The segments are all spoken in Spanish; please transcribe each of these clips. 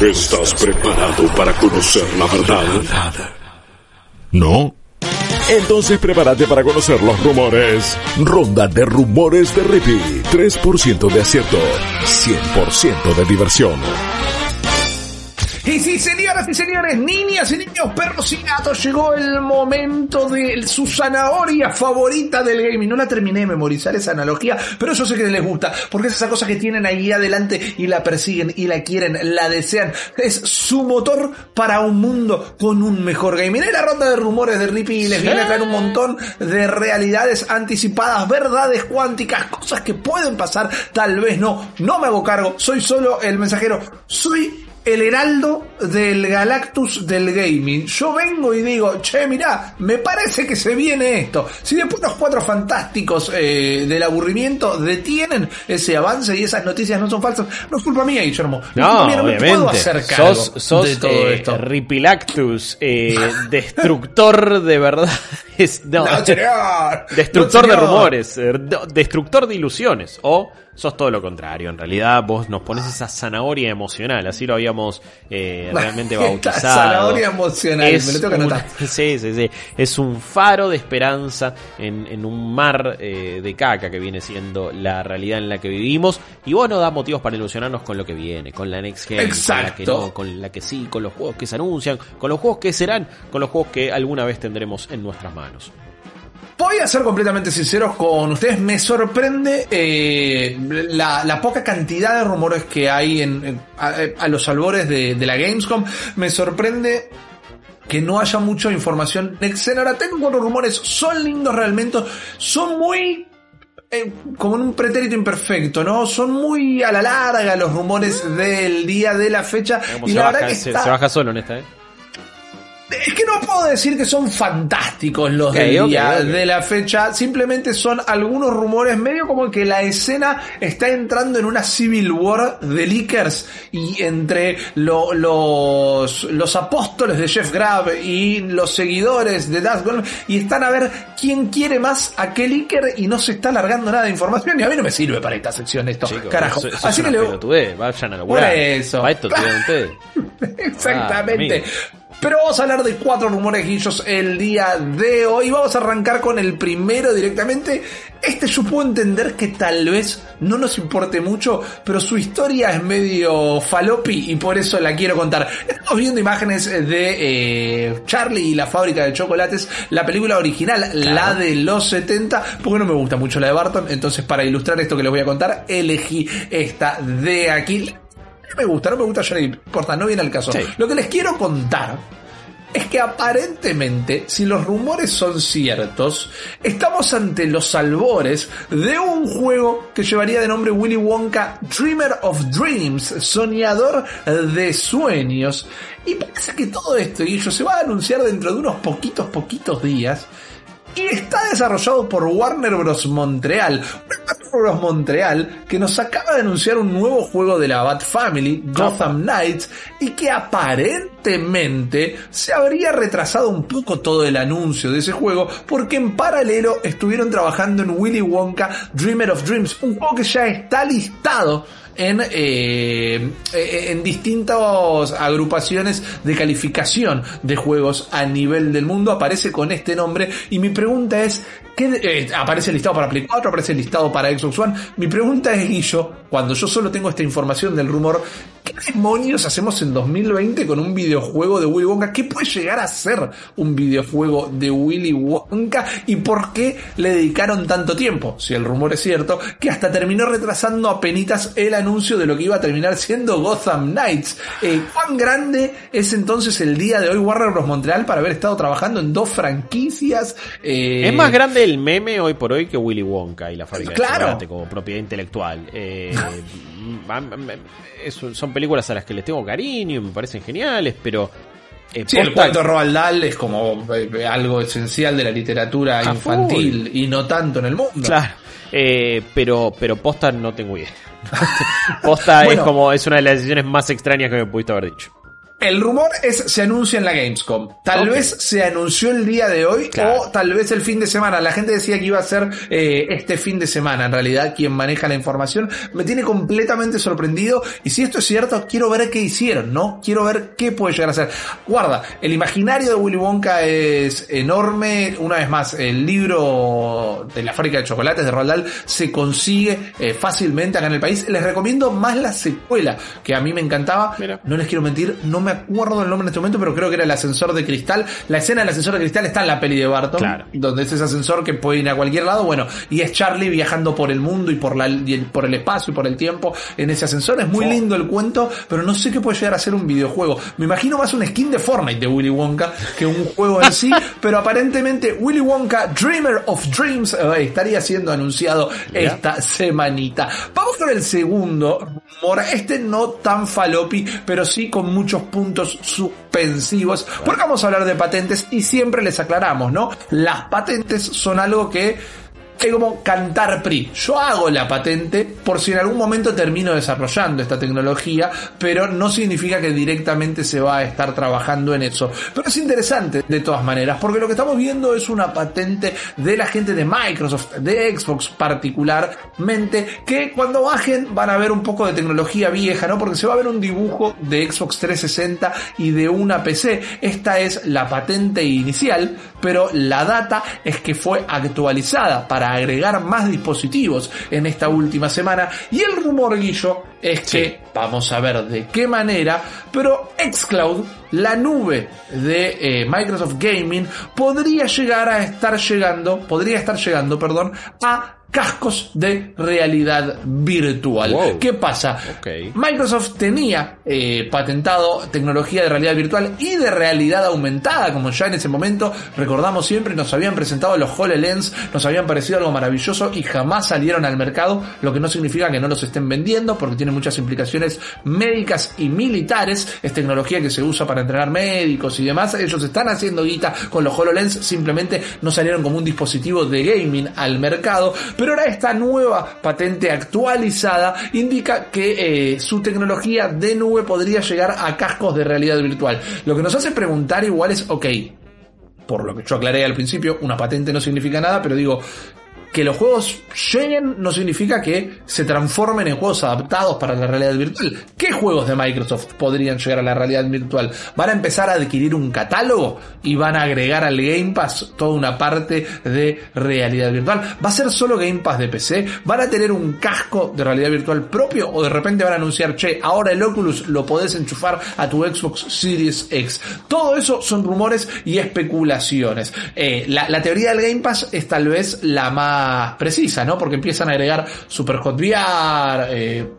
¿Estás preparado para conocer la verdad? ¿No? Entonces prepárate para conocer los rumores. Ronda de rumores de Rippy. 3% de acierto. 100% de diversión. Y sí, señoras y señores, niñas y niños, perros y gatos, llegó el momento de su zanahoria favorita del gaming. No la terminé de memorizar esa analogía, pero yo sé que les gusta, porque es esa cosa que tienen ahí adelante y la persiguen y la quieren, la desean. Es su motor para un mundo con un mejor gaming. En la ronda de rumores de Rippy les viene a traer un montón de realidades anticipadas, verdades cuánticas, cosas que pueden pasar, tal vez no. No me hago cargo, soy solo el mensajero, soy el heraldo del Galactus del gaming. Yo vengo y digo, che, mirá, me parece que se viene esto. Si después los cuatro fantásticos eh, del aburrimiento detienen ese avance y esas noticias no son falsas, no es culpa mía, Guillermo. No, mía, obviamente. me puedo hacer cargo sos sos de todo eh, esto. Ripilactus, eh, destructor de verdad. Es, no, No, señor. destructor No, de rumores, eh, destructor de ilusiones. O sos todo lo contrario. En realidad, vos nos pones esa zanahoria emocional. Así lo habíamos eh, realmente bautizado. zanahoria emocional, me lo tengo que un- anotar. sí, sí, sí. Es un faro de esperanza en, en un mar eh, de caca que viene siendo la realidad en la que vivimos. Y vos nos da motivos para ilusionarnos con lo que viene, con la next gen, con la que no, con la que sí, con los juegos que se anuncian, con los juegos que serán, con los juegos que alguna vez tendremos en nuestras manos. Voy a ser completamente sinceros con ustedes. Me sorprende eh, la, la poca cantidad de rumores que hay en, en- a, a los albores de, de la Gamescom. Me sorprende que no haya mucha información next gen. Ahora tengo cuatro rumores, son lindos realmente, son muy eh, como en un pretérito imperfecto, ¿no? Son muy a la larga los rumores del día de la fecha. Y se, la baja, verdad que se, está- se baja solo en esta, ¿eh? Es que no puedo decir que son fantásticos los Ok, del de la fecha, simplemente son algunos rumores medio como que la escena está entrando en una civil war de leakers y entre lo- los, los apóstoles de Jeff Grab y los seguidores de Das Gold y están a ver quién quiere más a qué leaker y no se está alargando nada de información y a mí no me sirve para esta sección esto, carajo. eso- eso Así que le vayan a Por laburar. eso. Para esto ustedes. Exactamente. amigo. Pero vamos a hablar de cuatro rumores guillos el día de hoy. Vamos a arrancar con el primero directamente. Este yo puedo entender que tal vez no nos importe mucho, pero su historia es medio falopi y por eso la quiero contar. Estamos viendo imágenes de eh, Charlie y la fábrica de chocolates, la película original, la de los 70, porque no me gusta mucho la de Barton, entonces para ilustrar esto que les voy a contar, elegí esta de aquí. Me gusta, no me gusta Johnny, no importa, no viene al caso. Sí. Lo que les quiero contar es que aparentemente, si los rumores son ciertos, estamos ante los albores de un juego que llevaría de nombre Willy Wonka Dreamer of Dreams, soñador de sueños. Y parece que todo esto, y ello se va a anunciar dentro de unos poquitos, poquitos días. Y está desarrollado por Warner Bros. Montreal. Warner Bros. Montreal que nos acaba de anunciar un nuevo juego de la Bat Family, Gotham Knights, y que aparentemente se habría retrasado un poco todo el anuncio de ese juego porque en paralelo estuvieron trabajando en Willy Wonka Dreamer of Dreams, un juego que ya está listado en, eh, eh, en distintas agrupaciones de calificación de juegos a nivel del mundo. Aparece con este nombre y mi pregunta es, ¿qué, eh, aparece listado para Play 4, aparece listado para Xbox One? Mi pregunta es, Guillo, cuando yo solo tengo esta información del rumor, ¿qué demonios hacemos en 2020 con un videojuego de Willy Wonka? ¿Qué puede llegar a ser un videojuego de Willy Wonka? ¿Y por qué le dedicaron tanto tiempo? Si el rumor es cierto, que hasta terminó retrasando a penitas el anuncio de lo que iba a terminar siendo Gotham Knights. Eh, ¿Cuán grande es entonces el día de hoy Warner Bros. Montreal para haber estado trabajando en dos franquicias? Eh, Es más grande el meme hoy por hoy que Willy Wonka y la fábrica Claro. de chocolate como propiedad intelectual. Eh, son películas a las que les tengo cariño y me parecen geniales, pero... eh, Sí, el cuento de Roald Dahl es como eh, algo esencial de la literatura A infantil y no tanto en el mundo. Claro. Eh, pero, pero posta no tengo idea. posta es como, es una de las decisiones más extrañas que me pudiste haber dicho. El rumor es se anuncia en la Gamescom. Tal vez se anunció el día de hoy o tal vez el fin de semana. La gente decía que iba a ser eh, este fin de semana. En realidad, quien maneja la información me tiene completamente sorprendido. Y si esto es cierto, quiero ver qué hicieron, ¿no? Quiero ver qué puede llegar a ser. Guarda, el imaginario de Willy Wonka es enorme. Una vez más, el libro de la fábrica de chocolates de Roald Dahl se consigue eh, fácilmente acá en el país. Les recomiendo más la secuela, que a mí me encantaba. No les quiero mentir, no me acuerdo el nombre en este momento, pero creo que era el ascensor de cristal. La escena del ascensor de cristal está en la peli de Barton, donde es ese ascensor que puede ir a cualquier lado. Bueno, y es Charlie viajando por el mundo y por, la, por el espacio y por el tiempo en ese ascensor. Es muy lindo el cuento, pero no sé qué puede llegar a ser un videojuego. Me imagino más un skin de Fortnite de Willy Wonka que un juego en sí, pero aparentemente Willy Wonka Dreamer of Dreams eh, estaría siendo anunciado esta semanita. Vamos con el segundo rumor, este no tan falopi, pero sí con muchos puntos suspensivos, porque vamos a hablar de patentes y siempre les aclaramos, ¿no? Las patentes son algo que es como cantar PRI. Yo hago la patente por si en algún momento termino desarrollando esta tecnología, pero no significa que directamente se va a estar trabajando en eso. Pero es interesante de todas maneras, porque lo que estamos viendo es una patente de la gente de Microsoft, de Xbox particularmente, que cuando bajen van a ver un poco de tecnología vieja, ¿no? Porque se va a ver un dibujo de Xbox 360 y de una PC. Esta es la patente inicial, pero la data es que fue actualizada para agregar más dispositivos en esta última semana. Y el rumor, Guillo, es que vamos a ver de qué manera, pero Xcloud, la nube de eh, Microsoft Gaming, podría llegar a estar llegando, podría estar llegando, perdón, a cascos de realidad virtual. ¿Qué pasa? Microsoft tenía eh, patentado tecnología de realidad virtual y de realidad aumentada, como ya en ese momento recordamos siempre, nos habían presentado los HoloLens, nos habían parecido algo maravilloso y jamás salieron al mercado, lo que no significa que no los estén vendiendo, porque tiene muchas implicaciones médicas y militares, es tecnología que se usa para entrenar médicos y demás, ellos están haciendo guita con los HoloLens, simplemente no salieron como un dispositivo de gaming al mercado, pero ahora esta nueva patente actualizada indica que eh, su tecnología de nube podría llegar a cascos de realidad virtual. Lo que nos hace preguntar igual es, ok, por lo que yo aclaré al principio, una patente no significa nada, pero digo, que los juegos lleguen no significa que se transformen en juegos adaptados para la realidad virtual. ¿Qué juegos de Microsoft podrían llegar a la realidad virtual? ¿Van a empezar a adquirir un catálogo y van a agregar al Game Pass toda una parte de realidad virtual? ¿Va a ser solo Game Pass de PC? ¿Van a tener un casco de realidad virtual propio o de repente van a anunciar, che, ahora el Oculus lo podés enchufar a tu Xbox Series X? Todo eso son rumores y especulaciones. Eh, la teoría del Game Pass es tal vez la precisa, ¿no? Porque empiezan a agregar Superhot VR, eh,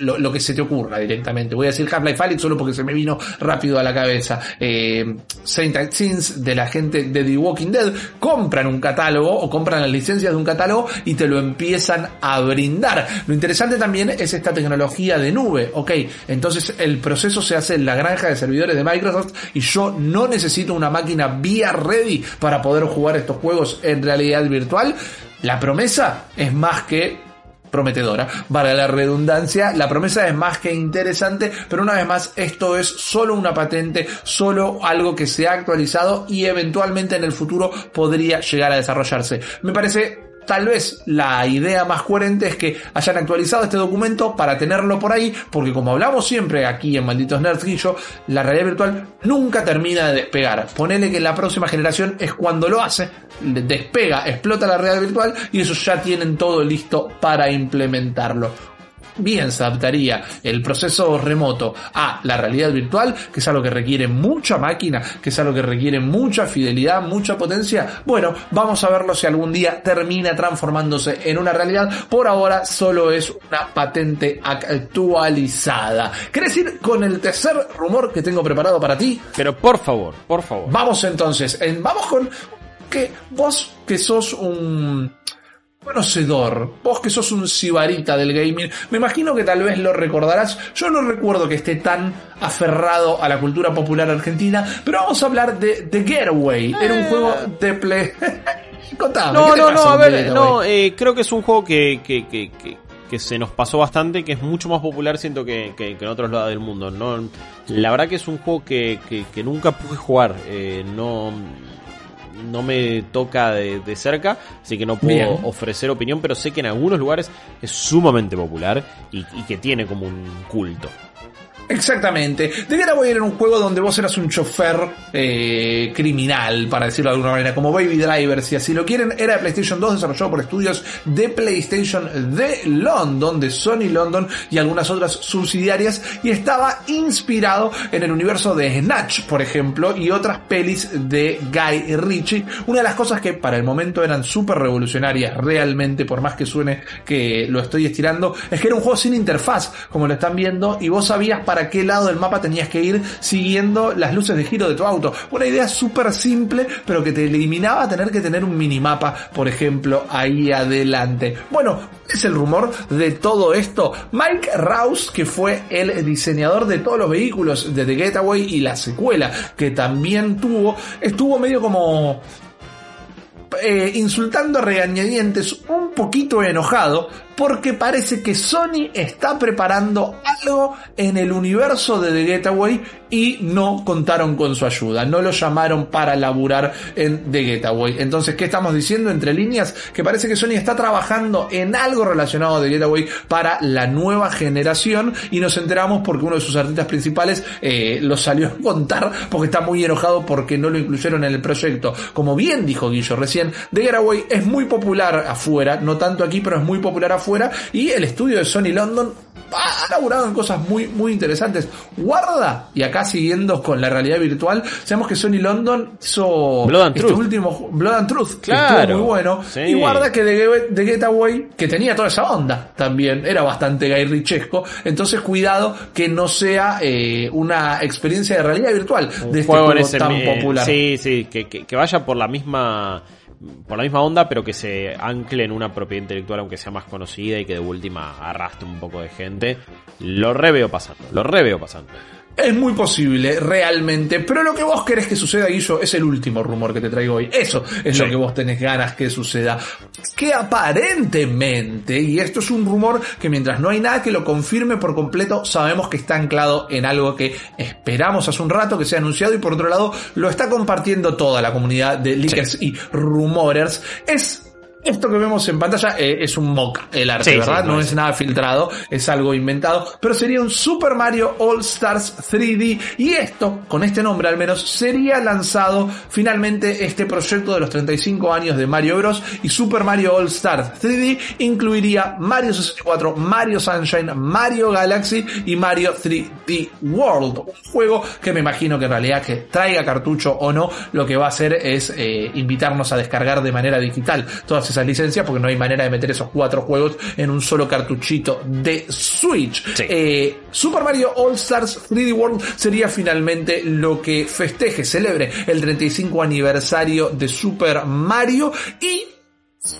lo, que se te ocurra directamente. Voy a decir Half-Life Alyx solo porque se me vino rápido a la cabeza. Eh, Saint Sins de la gente de The Walking Dead compran un catálogo o compran las licencias de un catálogo y te lo empiezan a brindar. Lo interesante también es esta tecnología de nube. Ok, entonces el proceso se hace en la granja de servidores de Microsoft y yo no necesito una máquina vía ready para poder jugar estos juegos en realidad virtual. La promesa es más que prometedora. Para la redundancia, la promesa es más que interesante, pero una vez más, esto es solo una patente, solo algo que se ha actualizado y eventualmente en el futuro podría llegar a desarrollarse. Me parece Tal vez la idea más coherente es que hayan actualizado este documento para tenerlo por ahí, porque como hablamos siempre aquí en Malditos Nerds Guillo, la realidad virtual nunca termina de despegar. Ponele que la próxima generación es cuando lo hace, despega, explota la realidad virtual y eso ya tienen todo listo para implementarlo bien se adaptaría el proceso remoto a la realidad virtual, que es algo que requiere mucha máquina, que es algo que requiere mucha fidelidad, mucha potencia, bueno, vamos a verlo si algún día termina transformándose en una realidad. Por ahora solo es una patente actualizada. ¿Querés ir con el tercer rumor que tengo preparado para ti? Pero por favor, por favor. Vamos entonces, vamos con que vos que sos un conocedor, vos que sos un sibarita del gaming, me imagino que tal vez lo recordarás. Yo no recuerdo que esté tan aferrado a la cultura popular argentina, pero vamos a hablar de The Getaway. Era un juego de play. Contame, no, no, no, a ver, no, eh, creo que es un juego que, que, que, que se nos pasó bastante, que es mucho más popular, siento que, que, en otros lados del mundo. No, la verdad que es un juego que, que nunca pude jugar. Eh, no no me toca de, cerca, así que no puedo ofrecer opinión, pero sé que en algunos lugares es sumamente popular y que tiene como un culto. Exactamente. The Getaway era un juego donde vos eras un chofer eh, criminal, para decirlo de alguna manera, como Baby Driver, si así lo quieren. Era de PlayStation 2, desarrollado por estudios de PlayStation de London, de Sony London y algunas otras subsidiarias, y estaba inspirado en el universo de Snatch, por ejemplo, y otras pelis de Guy Ritchie. Una de las cosas que para el momento eran súper revolucionarias, realmente, por más que suene que lo estoy estirando, es que era un juego sin interfaz, como lo están viendo, y vos sabías para a qué lado del mapa tenías que ir siguiendo las luces de giro de tu auto. Una idea súper simple, pero que te eliminaba tener que tener un minimapa, por ejemplo, ahí adelante. Bueno, es el rumor de todo esto. Mike Rouse, que fue el diseñador de todos los vehículos de The Getaway y la secuela que también tuvo, estuvo medio como eh, insultando a regañadientes, un poquito enojado, porque parece que Sony está preparando algo en el universo de The Getaway y no contaron con su ayuda, no lo llamaron para laburar en The Getaway. Entonces, ¿qué estamos diciendo entre líneas? Que parece que Sony está trabajando en algo relacionado a The Getaway para la nueva generación y nos enteramos porque uno de sus artistas principales eh, lo salió a contar porque está muy enojado porque no lo incluyeron en el proyecto. Como bien dijo Guillo recién, The Getaway es muy popular afuera, no tanto aquí, pero es muy popular afuera y el estudio de Sony London ha laburado en cosas muy, muy interesantes. Guarda, y acá siguiendo con la realidad virtual, sabemos que Sony London hizo Blood and este Truth. último Blood and Truth, que estuvo muy bueno. Y guarda que The, Getaway, que tenía toda esa onda también, era bastante Guy Richesco. Entonces, cuidado que no sea eh, una experiencia de realidad virtual de este juego, tan popular. Sí, sí, que, que vaya por la misma por la misma onda, pero que se ancle en una propiedad intelectual, aunque sea más conocida y que de última arrastre un poco de gente. Lo reveo pasando, lo reveo pasando. Es muy posible, realmente, pero lo que vos querés que suceda, Guillo, es el último rumor que te traigo hoy. Eso es lo que vos tenés ganas que suceda. Que aparentemente, y esto es un rumor que mientras no hay nada que lo confirme por completo, sabemos que está anclado en algo que esperamos hace un rato que sea anunciado y por otro lado lo está compartiendo toda la comunidad de leakers y rumorers. Es esto que vemos en pantalla eh, es un mock el arte, ¿verdad? no, es. nada filtrado, es algo inventado, pero sería un Super Mario All Stars 3D y esto, con este nombre al menos, sería lanzado finalmente este proyecto de los 35 años de Mario Bros. y Super Mario All Stars 3D incluiría Mario 64, Mario Sunshine, Mario Galaxy y Mario 3D World, un juego que me imagino que en realidad que traiga cartucho o no, lo que va a hacer es eh, invitarnos a descargar de manera digital todas esa licencia porque no hay manera de meter esos cuatro juegos en un solo cartuchito de Switch. Eh, Super Mario All Stars 3D World sería finalmente lo que festeje, celebre el 35 aniversario de Super Mario y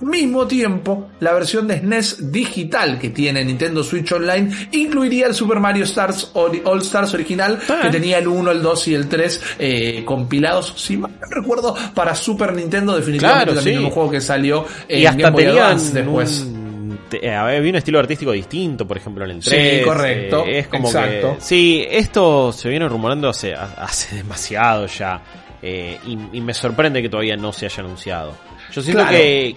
mismo tiempo, la versión de SNES digital que tiene Nintendo Switch Online incluiría el Super Mario Stars All Stars original ah. que tenía el 1, el 2 y el 3 eh, compilados, si mal no recuerdo, para Super Nintendo definitivamente claro, también un juego que salió en y hasta Game Boy después. Eh, había un estilo artístico distinto, por ejemplo, en el 3. Sí, correcto. Eh, es como exacto. sí, esto se viene rumorando hace, hace demasiado ya. y, me sorprende que todavía no se haya anunciado. Yo siento que,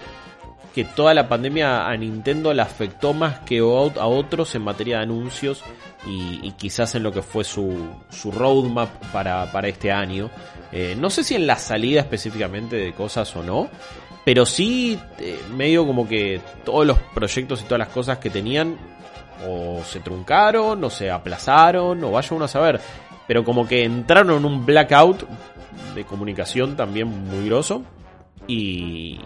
que toda la pandemia a Nintendo le afectó más que a otros en materia de anuncios y, quizás en lo que fue su, su roadmap para, para este año. Eh, no sé si en la salida específicamente de cosas o no, pero sí eh, medio como que todos los proyectos y todas las cosas que tenían o se truncaron o se aplazaron o vaya uno a saber. Pero como que entraron en un blackout de comunicación también muy grosso y,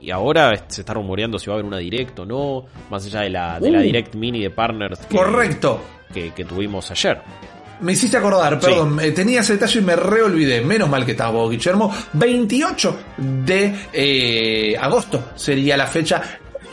y ahora se está rumoreando si va a haber una direct o no, más allá de la, de la uh. direct mini de partners que, correcto que, tuvimos ayer. Me hiciste acordar, perdón, eh, tenía ese detalle y me reolvidé. Menos mal que estaba vos, Guillermo. 28 de eh, agosto sería la fecha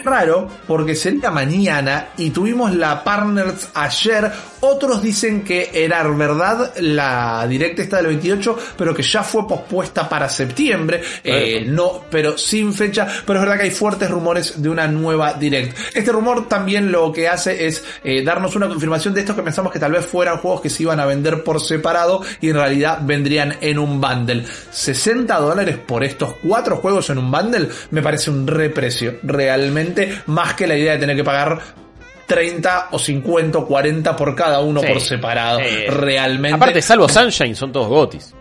raro porque sería mañana y tuvimos la Partners ayer Otros dicen que era verdad la directa esta del 28, pero que ya fue pospuesta para septiembre. Eh, no, pero sin fecha. Pero es verdad que hay fuertes rumores de una nueva direct. Este rumor también lo que hace es eh, darnos una confirmación de esto que pensamos que tal vez fueran juegos que se iban a vender por separado y en realidad vendrían en un bundle. 60 dólares por estos cuatro juegos en un bundle me parece un reprecio. Realmente más que la idea de tener que pagar 30 o 50 o 40 por cada uno por separado. Realmente. Aparte, salvo Sunshine, son todos gotis.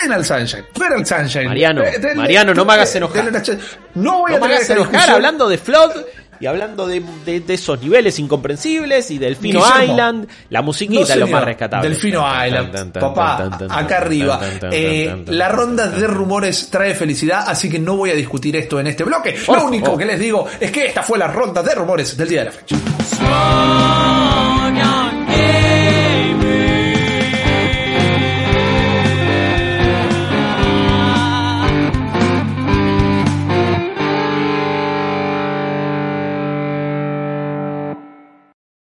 Final Sunshine. Final Sunshine. Mariano, Mariano, no me hagas enojar. No voy a me hagas enojar hablando de Flood y hablando de, esos niveles incomprensibles y Delfino Island, la musiquita es lo más rescatable. Delfino Island, papá, acá arriba. la ronda de rumores trae felicidad, así que no voy a discutir esto en este bloque. Lo único que les digo es que esta fue la ronda de rumores del día de la fecha.